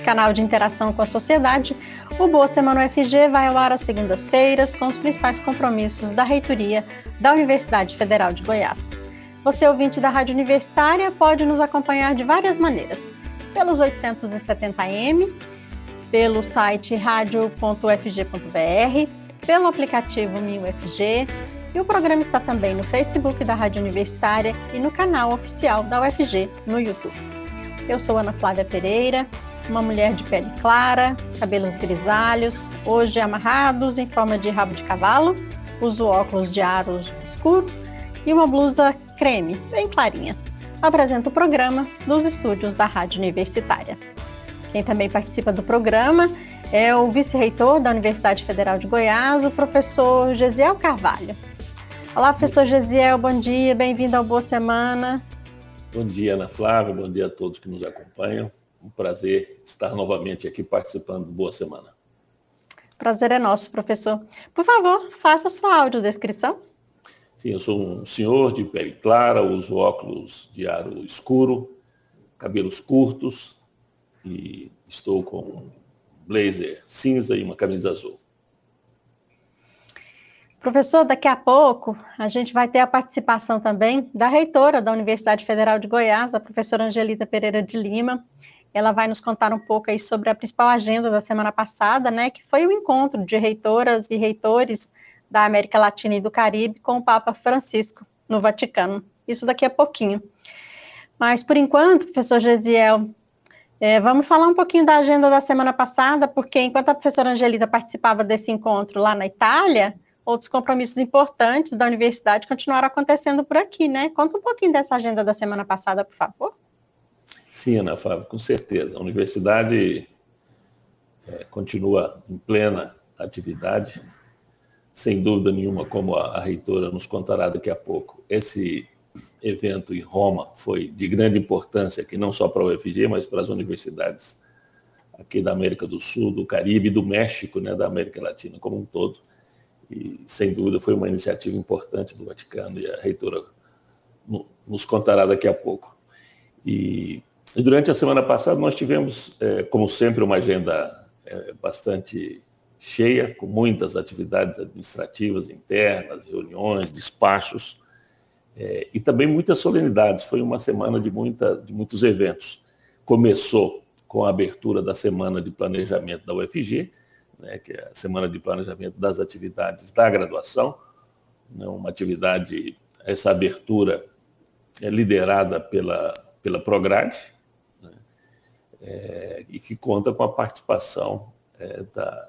canal de interação com a sociedade. O Boa Semana UFG vai ao ar às segundas-feiras com os principais compromissos da reitoria da Universidade Federal de Goiás. Você, ouvinte da Rádio Universitária, pode nos acompanhar de várias maneiras. Pelos 870M, pelo site radio.ufg.br, pelo aplicativo MinUFG, e o programa está também no Facebook da Rádio Universitária e no canal oficial da UFG no YouTube. Eu sou Ana Flávia Pereira, uma mulher de pele clara, cabelos grisalhos, hoje amarrados em forma de rabo de cavalo, uso óculos de aro escuro e uma blusa creme, bem clarinha. Apresento o programa dos estúdios da Rádio Universitária. Quem também participa do programa é o vice-reitor da Universidade Federal de Goiás, o professor Gesiel Carvalho. Olá, professor Gesiel, bom dia, bem-vindo ao Boa Semana. Bom dia, Ana Flávia, bom dia a todos que nos acompanham. Um prazer estar novamente aqui participando do Boa Semana. Prazer é nosso, professor. Por favor, faça sua audiodescrição. Sim, eu sou um senhor de pele clara, uso óculos de aro escuro, cabelos curtos e estou com um blazer cinza e uma camisa azul. Professor, daqui a pouco a gente vai ter a participação também da reitora da Universidade Federal de Goiás, a professora Angelita Pereira de Lima. Ela vai nos contar um pouco aí sobre a principal agenda da semana passada, né, que foi o encontro de reitoras e reitores da América Latina e do Caribe com o Papa Francisco no Vaticano. Isso daqui a pouquinho. Mas, por enquanto, professor Gesiel, é, vamos falar um pouquinho da agenda da semana passada, porque enquanto a professora Angelita participava desse encontro lá na Itália, outros compromissos importantes da universidade continuaram acontecendo por aqui, né? Conta um pouquinho dessa agenda da semana passada, por favor. Ana Flávia, com certeza. A universidade é, continua em plena atividade, sem dúvida nenhuma, como a, a reitora nos contará daqui a pouco. Esse evento em Roma foi de grande importância aqui, não só para o UFG, mas para as universidades aqui da América do Sul, do Caribe do México, né, da América Latina como um todo. E, sem dúvida, foi uma iniciativa importante do Vaticano e a reitora nos contará daqui a pouco. E, e durante a semana passada nós tivemos, é, como sempre, uma agenda é, bastante cheia, com muitas atividades administrativas internas, reuniões, despachos, é, e também muitas solenidades. Foi uma semana de, muita, de muitos eventos. Começou com a abertura da Semana de Planejamento da UFG, né, que é a Semana de Planejamento das Atividades da Graduação, né, uma atividade, essa abertura é liderada pela, pela Prograde, é, e que conta com a participação é, da,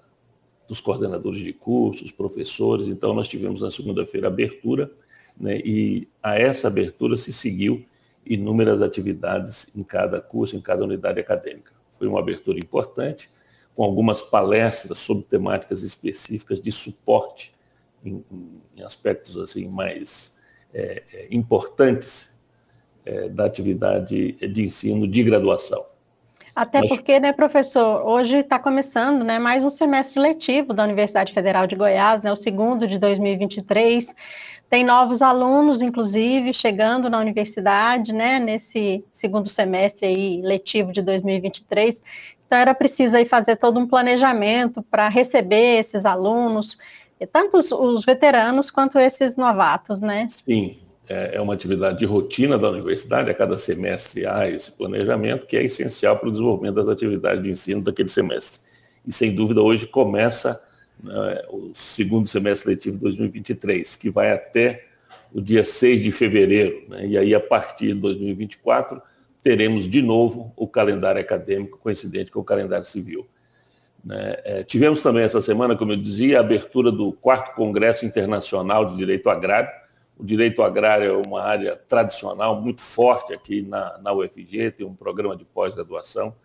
dos coordenadores de cursos, professores. Então, nós tivemos na segunda-feira abertura, né, e a essa abertura se seguiu inúmeras atividades em cada curso, em cada unidade acadêmica. Foi uma abertura importante, com algumas palestras sobre temáticas específicas de suporte em, em aspectos assim mais é, é, importantes é, da atividade de ensino de graduação. Até porque, né, professor, hoje está começando né, mais um semestre letivo da Universidade Federal de Goiás, né, o segundo de 2023. Tem novos alunos, inclusive, chegando na universidade, né, nesse segundo semestre aí, letivo de 2023. Então, era preciso aí fazer todo um planejamento para receber esses alunos, tanto os, os, veteranos quanto esses novatos, né? Sim, é, é uma atividade de rotina da universidade, a cada semestre há esse planejamento, que é essencial para o desenvolvimento das atividades de ensino daquele semestre. E, sem dúvida, hoje começa né, o segundo semestre letivo de 2023, que vai até o dia 6 de fevereiro, né? e aí, a partir de 2024, teremos de novo o calendário acadêmico coincidente com o calendário civil. Né? É, tivemos também essa semana, como eu dizia, a abertura do quarto Congresso Internacional de Direito Agrário. O direito agrário é uma área tradicional muito forte aqui na, na UFG, tem um programa de pós-graduação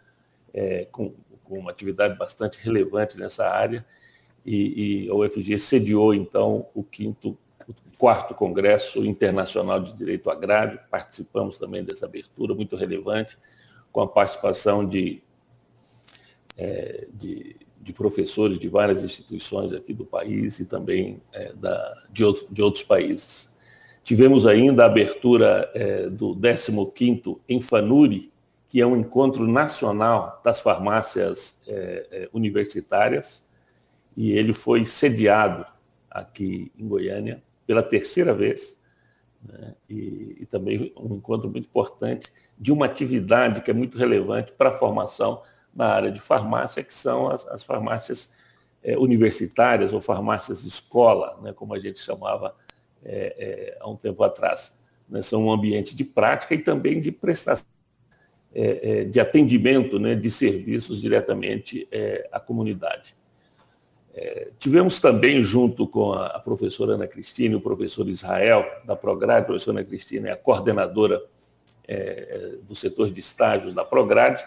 é, com com uma atividade bastante relevante nessa área, e, e a UFG sediou, então, o quinto, o quarto Congresso Internacional de Direito Agrário, participamos também dessa abertura, muito relevante, com a participação de, é, de, de, professores de várias instituições aqui do país e também é, da, de, outro, de outros países. Tivemos ainda a abertura é, do 15º Enfanuri, que é um encontro nacional das farmácias é, é, universitárias, e ele foi sediado aqui em Goiânia pela terceira vez, né? e, e, também um encontro muito importante de uma atividade que é muito relevante para a formação na área de farmácia, que são as, as farmácias é, universitárias ou farmácias escola, né? como a gente chamava é, é, há um tempo atrás. Né? São um ambiente de prática e também de prestação é, é, de atendimento né, de serviços diretamente à comunidade. Tivemos também, junto com a, professora Ana Cristina e o professor Israel, da Prograde, a professora Ana Cristina é a coordenadora do setor de estágios da Prograde,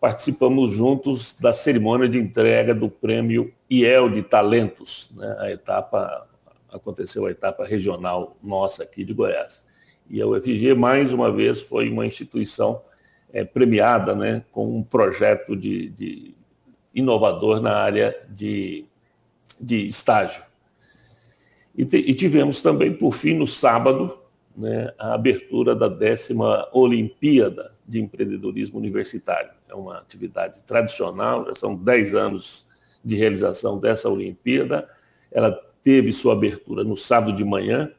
participamos juntos da cerimônia de entrega do prêmio IEL de Talentos, né, a etapa, aconteceu a etapa regional nossa aqui de Goiás. E a UFG, mais uma vez, foi uma instituição é, premiada né, com um projeto de, de inovador na área de, de estágio. E, te, e, tivemos também, por fim, no sábado, né, a abertura da décima Olimpíada de Empreendedorismo Universitário. É uma atividade tradicional, já são 10 anos de realização dessa Olimpíada. Ela teve sua abertura no sábado de manhã.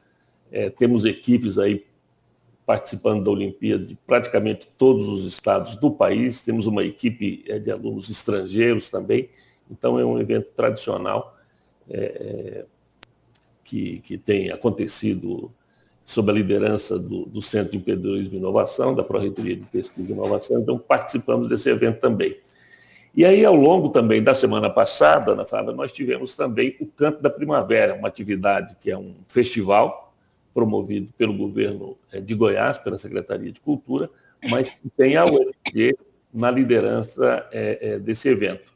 É, temos equipes aí participando da Olimpíada de praticamente todos os estados do país. Temos uma equipe é, de alunos estrangeiros também. Então, é um evento tradicional é, que, que tem acontecido sob a liderança do, do Centro de Empreendedorismo e Inovação, da Pró-Reitoria de Pesquisa e Inovação. Então, participamos desse evento também. E aí, ao longo também da semana passada, na Fábio, nós tivemos também o Canto da Primavera, uma atividade que é um festival promovido pelo governo eh, de Goiás, pela Secretaria de Cultura, mas que tem a UFG na liderança é, é, desse evento.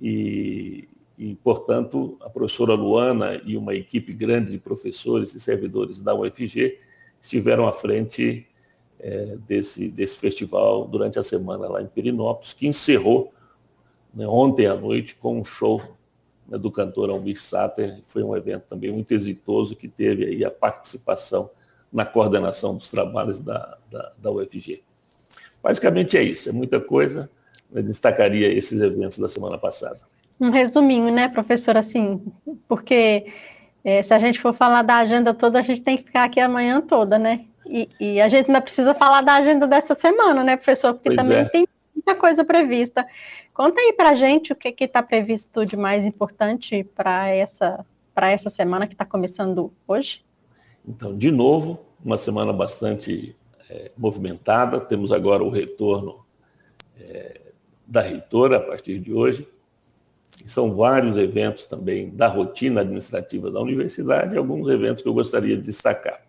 E, e, portanto, a professora Luana e uma equipe grande de professores e servidores da UFG estiveram à frente é, desse, desse festival durante a semana lá em Perinópolis, que encerrou né, ontem à noite com um show né, do cantor Almir Sater. Foi um evento também muito exitoso que teve aí a participação na coordenação dos trabalhos da, da, da UFG. Basicamente é isso, é muita coisa. Eu destacaria esses eventos da semana passada. Um resuminho, né, professor, assim, porque é, se a gente for falar da agenda toda, a gente tem que ficar aqui a manhã toda, né? E, e a gente ainda precisa falar da agenda dessa semana, né, professor? Porque pois também é. tem muita coisa prevista. Conta aí para gente o que está previsto de mais importante para essa, essa semana que está começando hoje. Então, de novo, uma semana bastante é, movimentada. Temos agora o retorno é, da reitora a partir de hoje. São vários eventos também da rotina administrativa da universidade e alguns eventos que eu gostaria de destacar.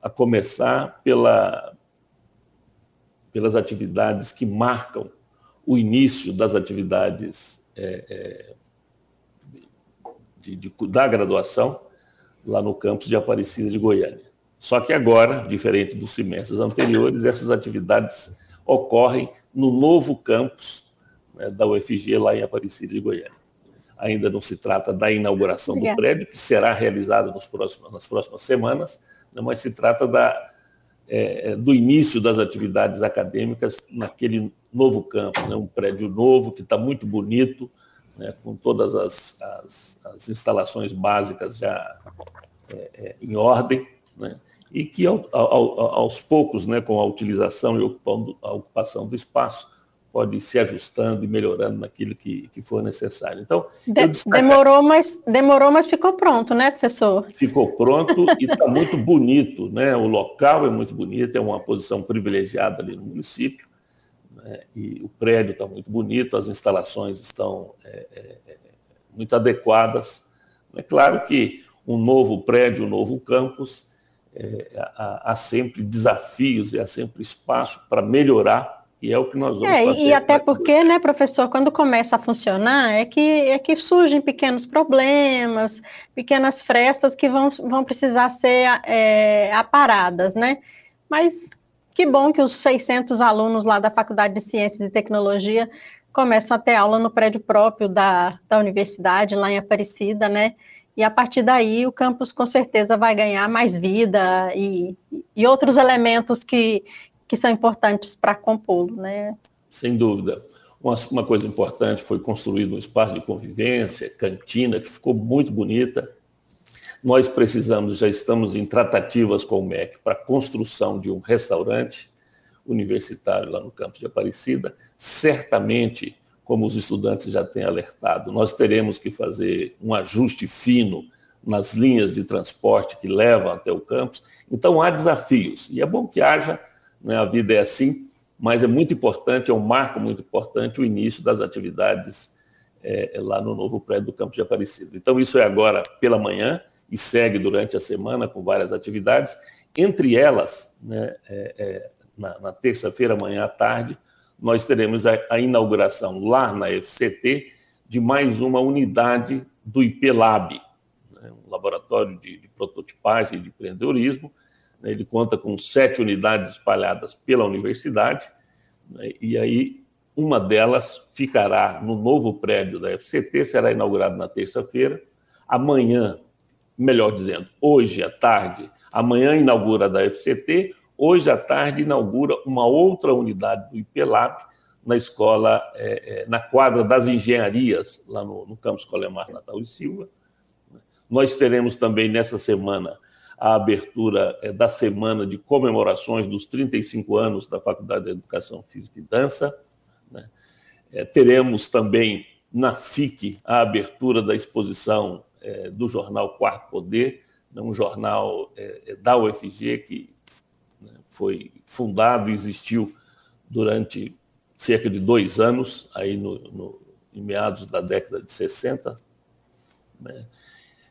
A começar pela, pelas atividades que marcam o início das atividades é, é, de, de, da graduação lá no campus de Aparecida de Goiânia. Só que agora, diferente dos semestres anteriores, essas atividades ocorrem no novo campus né, da UFG lá em Aparecida de Goiânia. Ainda não se trata da inauguração do prédio, que será realizada nas próximas semanas, né, mas se trata da, é, do início das atividades acadêmicas naquele novo campo, né? um prédio novo que está muito bonito, né? com todas as, as, as, instalações básicas já é, é, em ordem, né? e que ao, ao, aos poucos, né, com a utilização e a ocupação do espaço, pode ir se ajustando e melhorando naquilo que, que for necessário. Então, De, demorou, mas demorou, mas ficou pronto, né, professor? Ficou pronto e está muito bonito, né? O local é muito bonito, é uma posição privilegiada ali no município. Né? E o prédio está muito bonito, as instalações estão é, é, é, muito adequadas. É claro que um novo prédio, um novo campus, é, há, há, sempre desafios e há sempre espaço para melhorar E é o que nós vamos é, fazer. E até porque, né, professor, quando começa a funcionar, é que, é que surgem pequenos problemas, pequenas frestas que vão, vão precisar ser é, aparadas, né? Mas que bom que os 600 alunos lá da Faculdade de Ciências e Tecnologia começam a ter aula no prédio próprio da, da universidade, lá em Aparecida, né? E a partir daí o campus com certeza vai ganhar mais vida e, e outros elementos que, que são importantes para compô-lo, né? Sem dúvida. Uma, uma coisa importante foi construído um espaço de convivência, cantina, que ficou muito bonita. Nós precisamos, já estamos em tratativas com o MEC para a construção de um restaurante universitário lá no campus de Aparecida. Certamente, como os estudantes já têm alertado, nós teremos que fazer um ajuste fino nas linhas de transporte que levam até o campus. Então, há desafios. E é bom que haja né? a vida é assim, mas é muito importante, é um marco muito importante o início das atividades é, lá no novo prédio do Campo de Aparecida. Então, isso é agora pela manhã e segue durante a semana com várias atividades. Entre elas, né, é, é, na, na terça-feira, amanhã à tarde, nós teremos a, a, inauguração lá na FCT de mais uma unidade do IPLab, né, um laboratório de, de prototipagem e de empreendedorismo, ele conta com sete unidades espalhadas pela universidade, né, e aí uma delas ficará no novo prédio da FCT, será inaugurado na terça-feira. Amanhã, melhor dizendo, hoje à tarde, amanhã inaugura da FCT, hoje à tarde inaugura uma outra unidade do IPLAB na escola, é, é, na quadra das engenharias, lá no, no campus Colemar Natal e Silva. Nós teremos também nessa semana a abertura é, da semana de comemorações dos 35 anos da Faculdade de Educação Física e Dança. Né? É, teremos também na FIC a abertura da exposição é, do jornal Quarto Poder, né? um jornal da UFG que né, foi fundado e existiu durante cerca de dois anos, aí no, no, em meados da década de 60. Né?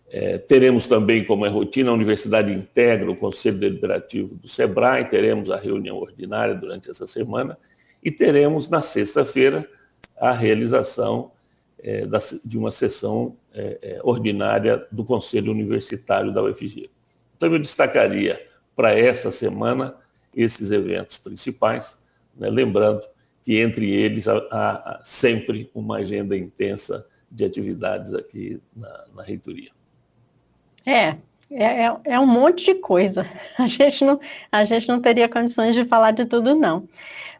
É, teremos também, como é rotina, a Universidade integra o Conselho Deliberativo do SEBRAE, teremos a reunião ordinária durante essa semana e teremos, na sexta-feira, a realização é, da, de uma sessão é, é ordinária do Conselho Universitário da UFG. Então, eu destacaria para essa semana esses eventos principais, né, lembrando que entre eles há, há, sempre uma agenda intensa de atividades aqui na, na reitoria. É, é, é, é um monte de coisa. A gente, não, a gente não teria condições de falar de tudo, não.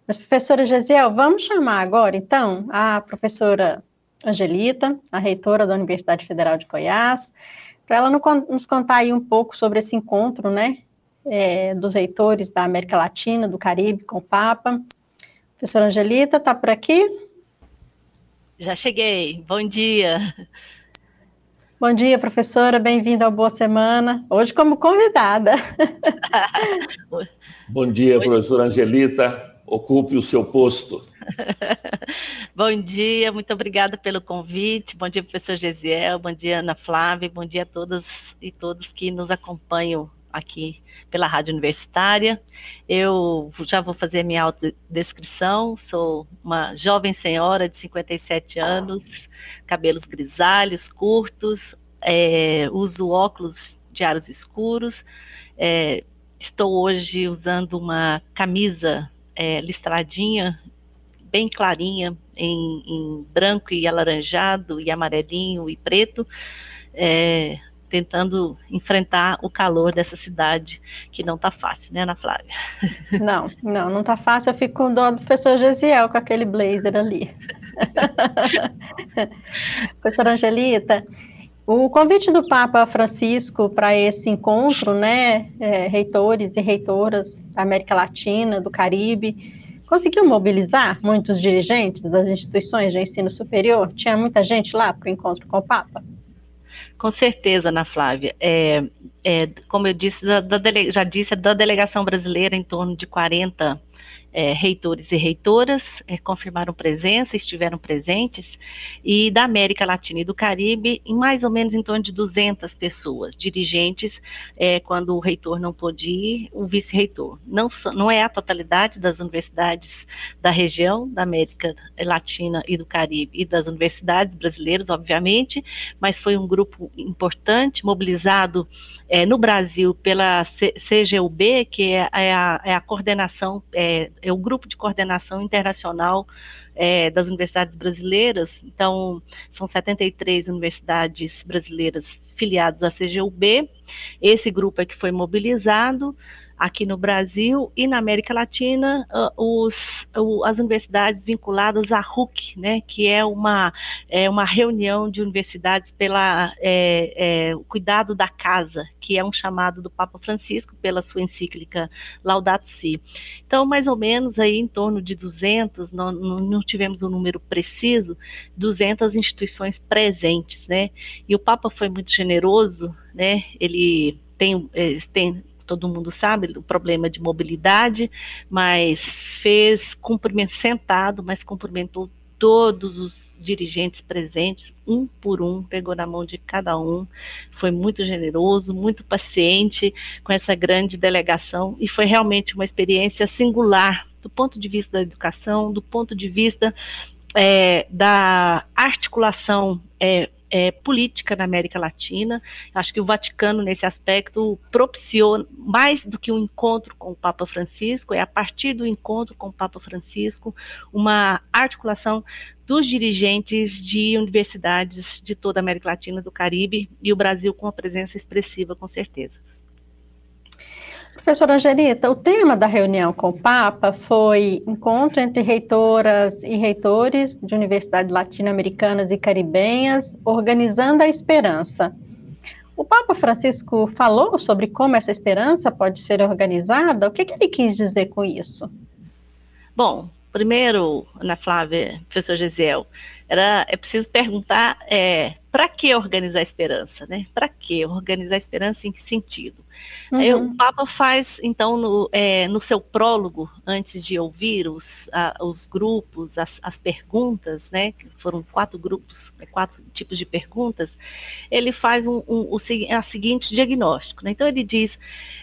Mas, professora Gesiel, vamos chamar agora, então, a professora Angelita, a reitora da Universidade Federal de Goiás, para ela nos contar aí um pouco sobre esse encontro, né, é, dos reitores da América Latina, do Caribe, com o Papa. Professora Angelita, está por aqui? Já cheguei. Bom dia. Bom dia, professora. Bem-vinda ao Boa Semana. Hoje como convidada. Bom dia, Hoje... professora Angelita. Ocupe o seu posto. bom dia, muito obrigada pelo convite. Bom dia, professor Gesiel. Bom dia, Ana Flávia. Bom dia a todas e todos que nos acompanham aqui pela Rádio Universitária. Eu já vou fazer minha autodescrição. Sou uma jovem senhora de 57 anos, cabelos grisalhos, curtos, é, uso óculos de aros escuros. É, estou hoje usando uma camisa é, listradinha, bem clarinha, em, em, branco e alaranjado, e amarelinho e preto. Tentando enfrentar o calor dessa cidade, que não está fácil, né, Ana Flávia? Não, não, não está fácil. Eu fico com dó do professor Gesiel com aquele blazer ali. Professora Angelita, o convite do Papa Francisco para esse encontro, né, é, reitores e reitoras da América Latina, do Caribe, conseguiu mobilizar muitos dirigentes das instituições de ensino superior? Tinha muita gente lá para o encontro com o Papa? Com certeza, Ana Flávia. É, é, como eu disse, da, da dele, já disse, da delegação brasileira, em torno de 40 é, reitores e reitoras é, confirmaram presença, estiveram presentes, e da América Latina e do Caribe, em mais ou menos em torno de 200 pessoas, dirigentes, é, quando o reitor não pôde ir, o vice-reitor. Não, não é a totalidade das universidades da região, da América Latina e do Caribe, e das universidades brasileiras, obviamente, mas foi um grupo importante, mobilizado é, no Brasil pela CGUB, que é, é, a, é a, coordenação, é, o grupo de coordenação internacional é, das universidades brasileiras. Então, são 73 universidades brasileiras filiadas à CGUB. Esse grupo é que foi mobilizado aqui no Brasil e na América Latina uh, os, as universidades vinculadas à RUC, né, que é uma, é uma reunião de universidades pela é, é, o cuidado da casa, que é um chamado do Papa Francisco pela sua encíclica Laudato Si. Então, mais ou menos aí em torno de 200, não, não tivemos um número preciso, 200 instituições presentes, né, e o Papa foi muito generoso, né, ele tem, tem todo mundo sabe, o problema de mobilidade, mas fez cumprimento sentado, mas cumprimentou todos os dirigentes presentes, um por um, pegou na mão de cada um, foi muito generoso, muito paciente com essa grande delegação e foi realmente uma experiência singular do ponto de vista da educação, do ponto de vista é, da articulação é, é, política na América Latina. Acho que o Vaticano, nesse aspecto, propiciou mais do que um encontro com o Papa Francisco, é a partir do encontro com o Papa Francisco, uma articulação dos dirigentes de universidades de toda a América Latina, do Caribe e o Brasil com uma presença expressiva, com certeza. Professora Angelita, o tema da reunião com o Papa foi encontro entre reitoras e reitores de universidades latino-americanas e caribenhas, organizando a esperança. O Papa Francisco falou sobre como essa esperança pode ser organizada? O que, que ele quis dizer com isso? Bom, primeiro, Ana Flávia, professor Gesiel, era, é preciso perguntar é, para que organizar a esperança, né? Para que organizar a esperança em que sentido? Uhum. O Papa faz, então, no, é, no seu prólogo, antes de ouvir os, a, os grupos, as, as, perguntas, né? Foram quatro grupos, né, quatro tipos de perguntas. Ele faz um, um, o, a seguinte diagnóstico. Né? Então ele diz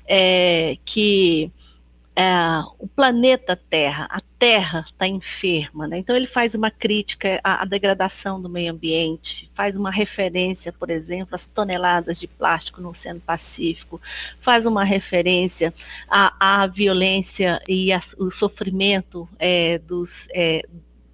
é, que é, o planeta Terra, a Terra está enferma, né? então ele faz uma crítica à, à, degradação do meio ambiente, faz uma referência, por exemplo, às toneladas de plástico no Oceano Pacífico, faz uma referência à, à violência e ao sofrimento é, dos é,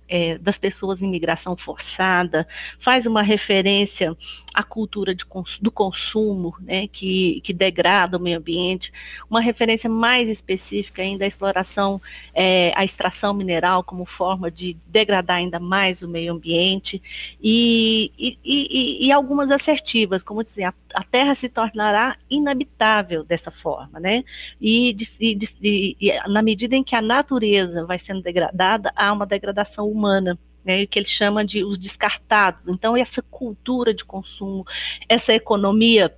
é, das pessoas em migração forçada, faz uma referência à cultura de, do consumo, né, que, que degrada o meio ambiente, uma referência mais específica ainda à exploração, é, à extração mineral como forma de degradar ainda mais o meio ambiente, e, e, e, e algumas assertivas, como dizer, a, a, Terra se tornará inabitável dessa forma, né, e, de, de, na medida em que a natureza vai sendo degradada, há uma degradação humana né, que ele chama de os descartados. Então, essa cultura de consumo, essa economia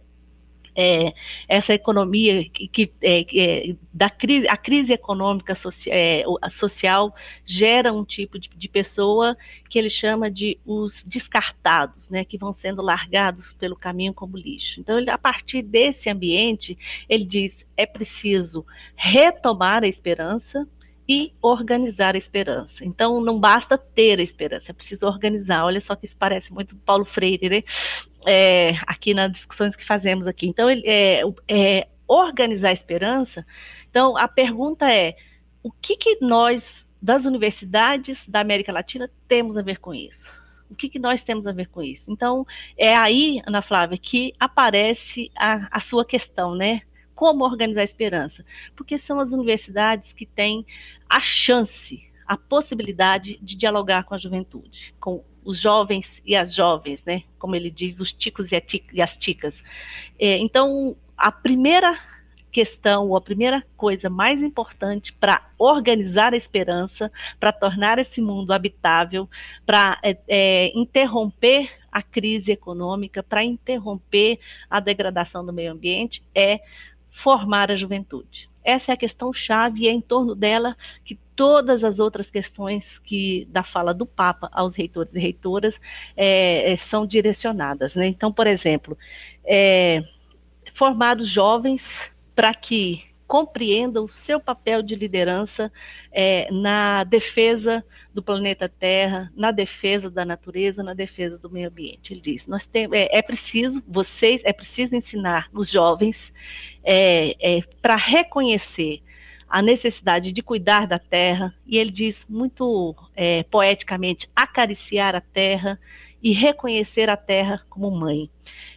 é, essa economia que, é, que é, da crise, a crise econômica é, social gera um tipo de, de, pessoa que ele chama de os descartados, né, que vão sendo largados pelo caminho como lixo. Então, ele, a partir desse ambiente, ele diz é preciso retomar a esperança, e organizar a esperança. Então, não basta ter a esperança, é preciso organizar. Olha só que isso parece muito Paulo Freire, né? É, aqui nas discussões que fazemos aqui. Então, ele, é, é, organizar a esperança. Então, a pergunta é: o que, que nós, das universidades da América Latina, temos a ver com isso? O que, que nós temos a ver com isso? Então, é aí, Ana Flávia, que aparece a, a sua questão, né? Como organizar a esperança? Porque são as universidades que têm a chance, a possibilidade de dialogar com a juventude, com os jovens e as jovens, né? Como ele diz, os ticos e, as ticas. É, então, a primeira questão, ou a primeira coisa mais importante para organizar a esperança, para tornar esse mundo habitável, para é, é, interromper a crise econômica, para interromper a degradação do meio ambiente, é formar a juventude. Essa é a questão chave e é em torno dela que todas as outras questões que da fala do Papa aos reitores e reitoras é, é, são direcionadas. Né? Então, por exemplo, é, formados jovens para que compreendam o seu papel de liderança é, na defesa do planeta Terra, na defesa da natureza, na defesa do meio ambiente. Ele diz: nós temos, é, é preciso, vocês, é preciso ensinar os jovens é, é para reconhecer a necessidade de cuidar da terra, e ele diz muito é, poeticamente: acariciar a terra e reconhecer a terra como mãe.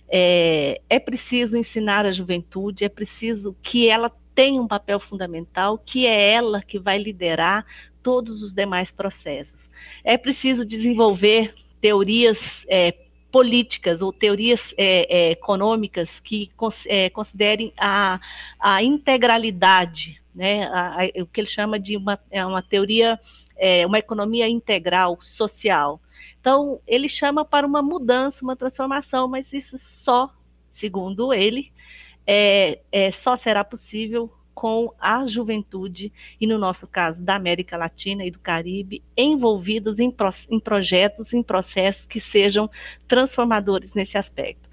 É, é preciso ensinar a juventude, é preciso que ela tem um papel fundamental, que é ela que vai liderar todos os demais processos. É preciso desenvolver teorias é, políticas ou teorias é, é, econômicas que é, considerem a, a integralidade, né, a, a, o que ele chama de uma, é uma teoria, é, uma economia integral social. Então, ele chama para uma mudança, uma transformação, mas isso só, segundo ele, é, é, só será possível com a juventude, e no nosso caso da América Latina e do Caribe, envolvidos em, pro, em projetos, em processos que sejam transformadores nesse aspecto.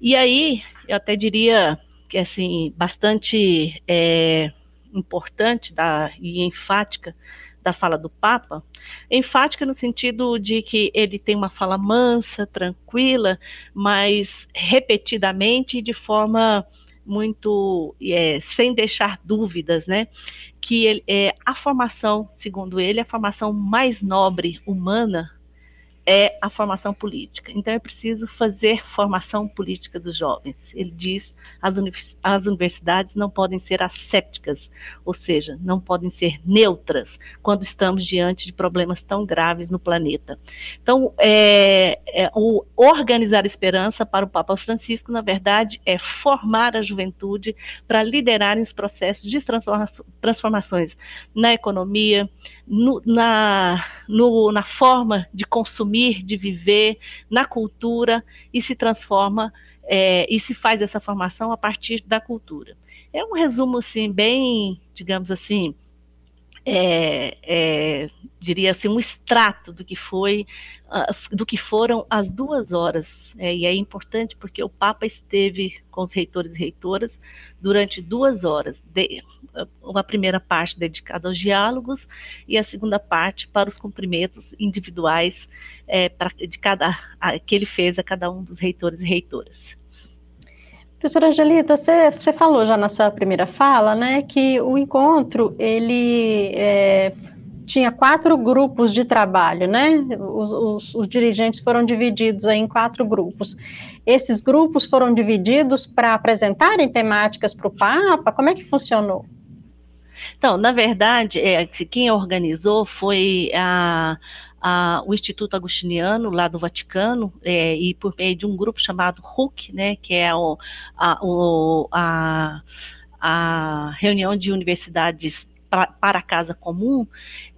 E aí, eu até diria que assim, bastante é, importante da, e enfática da fala do Papa, enfática no sentido de que ele tem uma fala mansa, tranquila, mas repetidamente e de forma muito é, sem deixar dúvidas, né? Que ele, é, a formação, segundo ele, a formação mais nobre humana é a formação política. Então é preciso fazer formação política dos jovens. Ele diz as, as universidades não podem ser assépticas, ou seja, não podem ser neutras quando estamos diante de problemas tão graves no planeta. Então, é, é, o organizar esperança para o Papa Francisco, na verdade, é formar a juventude para liderarem os processos de transforma transformações na economia, no, na, no, na forma de consumir, de viver, na cultura e se transforma é, e se faz essa formação a partir da cultura. É um resumo assim bem, digamos assim, é, é, diria assim, um extrato do que foi, uh, do que foram as duas horas. É, e é importante porque o Papa esteve com os reitores e reitoras durante duas horas, de, uma primeira parte dedicada aos diálogos e a segunda parte para os cumprimentos individuais é, pra, de cada, a, que ele fez a cada um dos reitores e reitoras. Professora Angelita, você, você falou já na sua primeira fala, né, que o encontro, ele é, tinha quatro grupos de trabalho, né, os, os, os dirigentes foram divididos em quatro grupos. Esses grupos foram divididos para apresentarem temáticas para o Papa? Como é que funcionou? Então, na verdade, é, quem organizou foi a, a, o Instituto Agostiniano, lá do Vaticano, é, e por meio de um grupo chamado RUC, né, que é o, a, o, a, a reunião de universidades para a casa comum,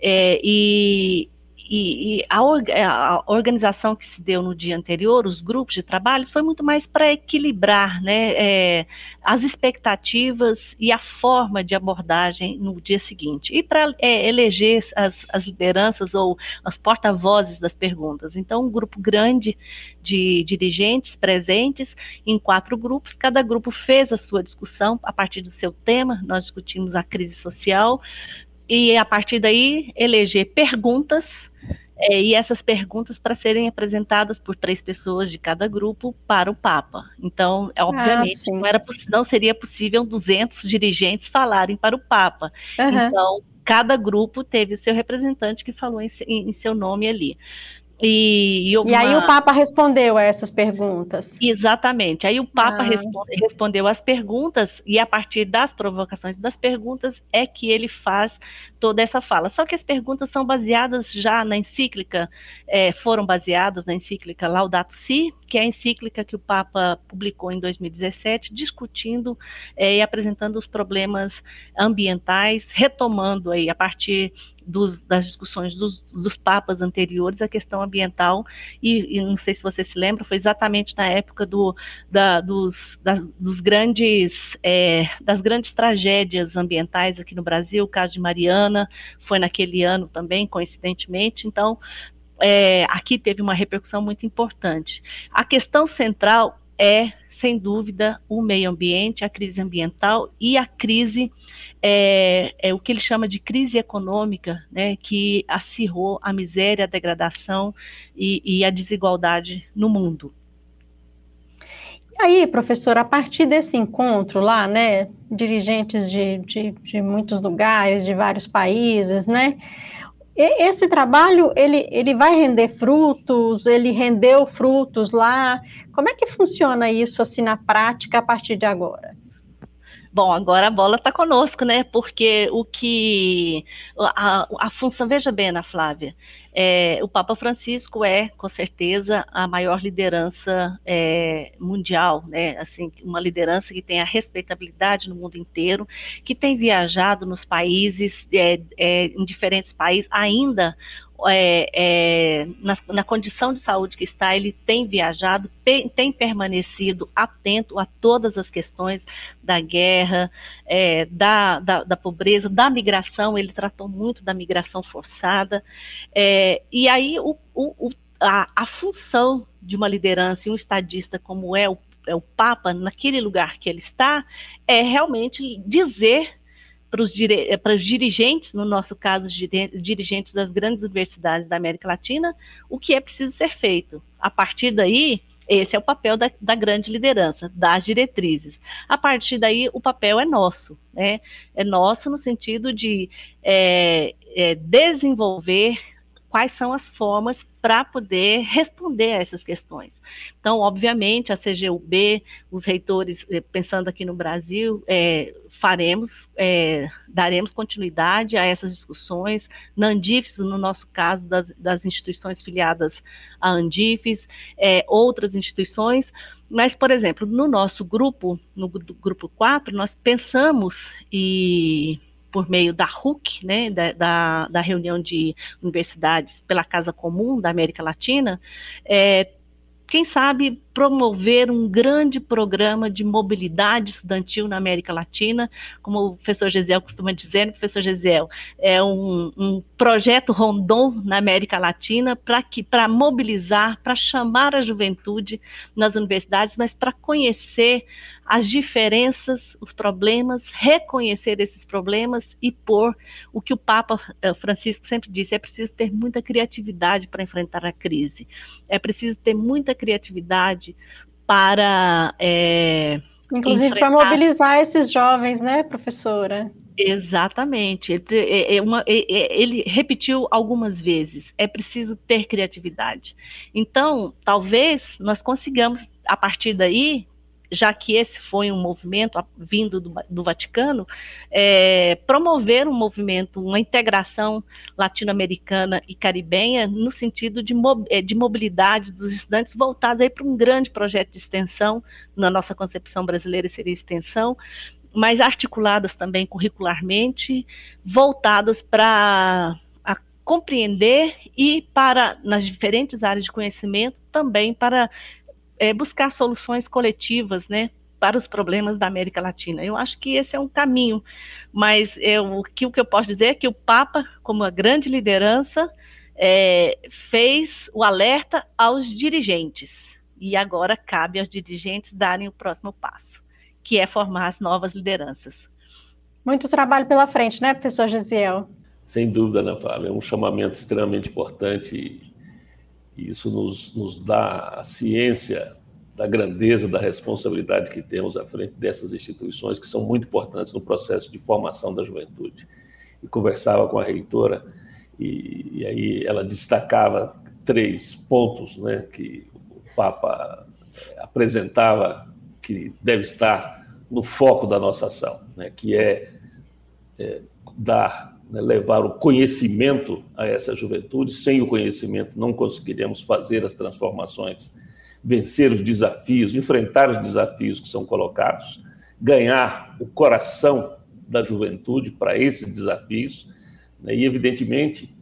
é, e e, e a, a, organização que se deu no dia anterior, os grupos de trabalhos, foi muito mais para equilibrar né, é, as expectativas e a forma de abordagem no dia seguinte, e para é, eleger as, as lideranças ou as porta-vozes das perguntas. Então, um grupo grande de dirigentes presentes em quatro grupos, cada grupo fez a sua discussão a partir do seu tema, nós discutimos a crise social, e a partir daí eleger perguntas é, e essas perguntas para serem apresentadas por três pessoas de cada grupo para o Papa. Então, é, obviamente, ah, não, era, não seria possível 200 dirigentes falarem para o Papa. Uhum. Então, cada grupo teve o seu representante que falou em, em seu nome ali. E, e, e, aí o Papa respondeu a essas perguntas. Exatamente. Aí o Papa ah. responde, respondeu as perguntas e a partir das provocações das perguntas é que ele faz toda essa fala. Só que as perguntas são baseadas já na encíclica, é, foram baseadas na encíclica Laudato Si, que é a encíclica que o Papa publicou em 2017, discutindo é, e apresentando os problemas ambientais, retomando aí a partir dos, das discussões dos, dos, papas anteriores a questão ambiental, e, e, não sei se você se lembra, foi exatamente na época do, da, dos, das, dos grandes, é, das grandes tragédias ambientais aqui no Brasil, o caso de Mariana, foi naquele ano também, coincidentemente, então é, aqui teve uma repercussão muito importante. A questão central é, sem dúvida, o meio ambiente, a crise ambiental e a crise, é, é o que ele chama de crise econômica, né, que acirrou a miséria, a degradação e, e a desigualdade no mundo. E aí, professor, a partir desse encontro lá, né, dirigentes de, de, de muitos lugares, de vários países, né, esse trabalho ele, ele vai render frutos, ele rendeu frutos lá. Como é que funciona isso assim na prática a partir de agora? Bom, agora a bola está conosco, né? Porque o que a, a função, veja bem, Ana Flávia, é, o Papa Francisco é, com certeza, a maior liderança é, mundial, né? Assim, uma liderança que tem a respeitabilidade no mundo inteiro, que tem viajado nos países, é, é em diferentes países, ainda é, é, na, na, condição de saúde que está, ele tem viajado, tem, tem permanecido atento a todas as questões da guerra, é, da, da, da, pobreza, da migração, ele tratou muito da migração forçada. É, e aí o, o, a, a função de uma liderança e um estadista como é o, é o Papa, naquele lugar que ele está, é realmente dizer para os, eh, para os dirigentes, no nosso caso, dirigentes das grandes universidades da América Latina, o que é preciso ser feito. A partir daí, esse é o papel da, da, grande liderança, das diretrizes. A partir daí, o papel é nosso, né? É nosso no sentido de é, é, desenvolver quais são as formas para poder responder a essas questões. Então, obviamente, a CGUB, os reitores, eh, pensando aqui no Brasil, é, faremos, é, daremos continuidade a essas discussões, na Andifes, no nosso caso, das, das instituições filiadas à Andifes, é, outras instituições, mas, por exemplo, no nosso grupo, no grupo 4, nós pensamos e por meio da RUC, né, da, da, da, reunião de universidades pela Casa Comum da América Latina, é, quem sabe promover um grande programa de mobilidade estudantil na América Latina, como o professor Gesiel costuma dizer, professor Gesiel, é um, um projeto Rondon na América Latina para que para mobilizar, para chamar a juventude nas universidades, mas para conhecer as diferenças, os problemas, reconhecer esses problemas e pôr o que o Papa eh, Francisco sempre disse: é preciso ter muita criatividade para enfrentar a crise, é preciso ter muita criatividade para. É, Inclusive enfrentar... para mobilizar esses jovens, né, professora? Exatamente. Ele, é, é uma, é, ele, repetiu algumas vezes: é preciso ter criatividade. Então, talvez nós consigamos, a partir daí, já que esse foi um movimento vindo do, do Vaticano, é, promover um movimento, uma integração latino-americana e caribenha no sentido de, é, de mobilidade dos estudantes voltados para um grande projeto de extensão, na nossa concepção brasileira seria extensão, mas articuladas também curricularmente, voltadas para compreender e para, nas diferentes áreas de conhecimento, também para é, buscar soluções coletivas, né, para os problemas da América Latina. Eu acho que esse é um caminho, mas eu, o, que, o que eu posso dizer é que o Papa, como a grande liderança, é, fez o alerta aos dirigentes, e agora cabe aos dirigentes darem o próximo passo, que é formar as novas lideranças. Muito trabalho pela frente, né, professor Gesiel? Sem dúvida, Ana Flávia, é um chamamento extremamente importante e isso nos, nos dá a ciência da grandeza, da responsabilidade que temos à frente dessas instituições, que são muito importantes no processo de formação da juventude. E conversava com a reitora, e, e aí ela destacava três pontos né, que o Papa eh, apresentava que deve estar no foco da nossa ação, né, que é, é dar né, levar o conhecimento a essa juventude. Sem o conhecimento, não conseguiremos fazer as transformações, vencer os desafios, enfrentar os desafios que são colocados, ganhar o coração da juventude para esses desafios. Né, e, evidentemente,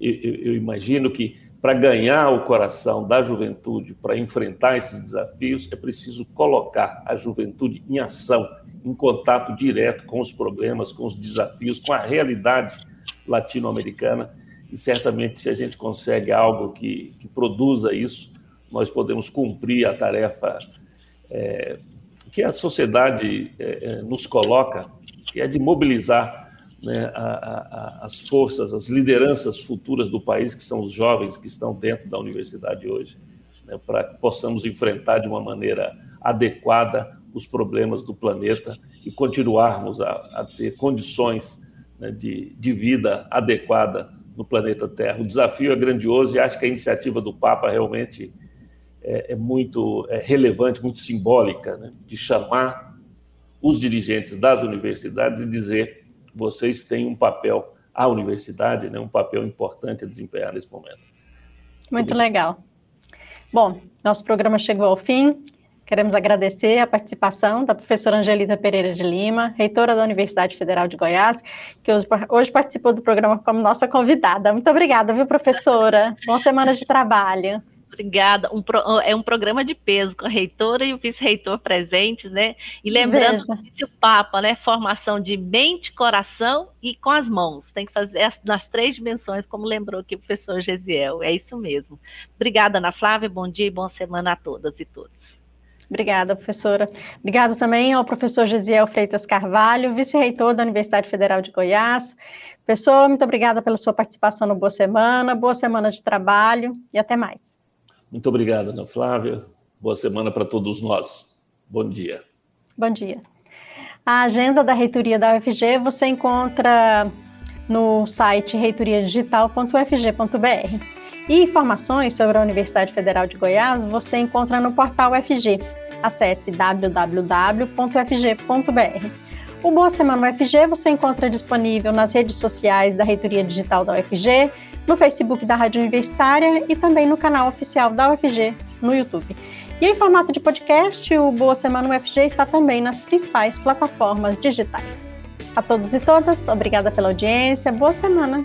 eu, eu imagino que para ganhar o coração da juventude, para enfrentar esses desafios, é preciso colocar a juventude em ação, em contato direto com os problemas, com os desafios, com a realidade latino-americana. E certamente, se a gente consegue algo que, que produza isso, nós podemos cumprir a tarefa é, que a sociedade é, nos coloca, que é de mobilizar né, a, a, as forças, as lideranças futuras do país, que são os jovens que estão dentro da universidade hoje, né, para que possamos enfrentar de uma maneira adequada os problemas do planeta e continuarmos a, a ter condições né, de, de vida adequada no planeta Terra. O desafio é grandioso e acho que a iniciativa do Papa realmente é, é muito é relevante, muito simbólica, né, de chamar os dirigentes das universidades e dizer vocês têm um papel, a universidade, né, um papel importante a desempenhar nesse momento. Muito legal. Bom, nosso programa chegou ao fim. Queremos agradecer a participação da professora Angelita Pereira de Lima, reitora da Universidade Federal de Goiás, que hoje, hoje participou do programa como nossa convidada. Muito obrigada, viu, professora? Boa semana de trabalho. Obrigada. Um pro, é um programa de peso com a reitora e o vice-reitor presentes, né? E lembrando que o Papa, né? Formação de mente, coração e com as mãos. Tem que fazer nas três dimensões, como lembrou aqui o professor Gesiel. É isso mesmo. Obrigada, Ana Flávia. Bom dia e boa semana a todas e todos. Obrigada, professora. Obrigado também ao professor Gesiel Freitas Carvalho, vice-reitor da Universidade Federal de Goiás. Professor, muito obrigada pela sua participação no Boa Semana, boa semana de trabalho e até mais. Muito obrigado, Ana Flávia. Boa semana para todos nós. Bom dia. Bom dia. A agenda da reitoria da UFG você encontra no site reitoriadigital.ufg.br. E informações sobre a Universidade Federal de Goiás você encontra no portal UFG. Acesse www.ufg.br. O Boa Semana UFG você encontra disponível nas redes sociais da Reitoria Digital da UFG, no Facebook da Rádio Universitária e também no canal oficial da UFG no YouTube. E em formato de podcast, o Boa Semana UFG está também nas principais plataformas digitais. A todos e todas, obrigada pela audiência, boa semana!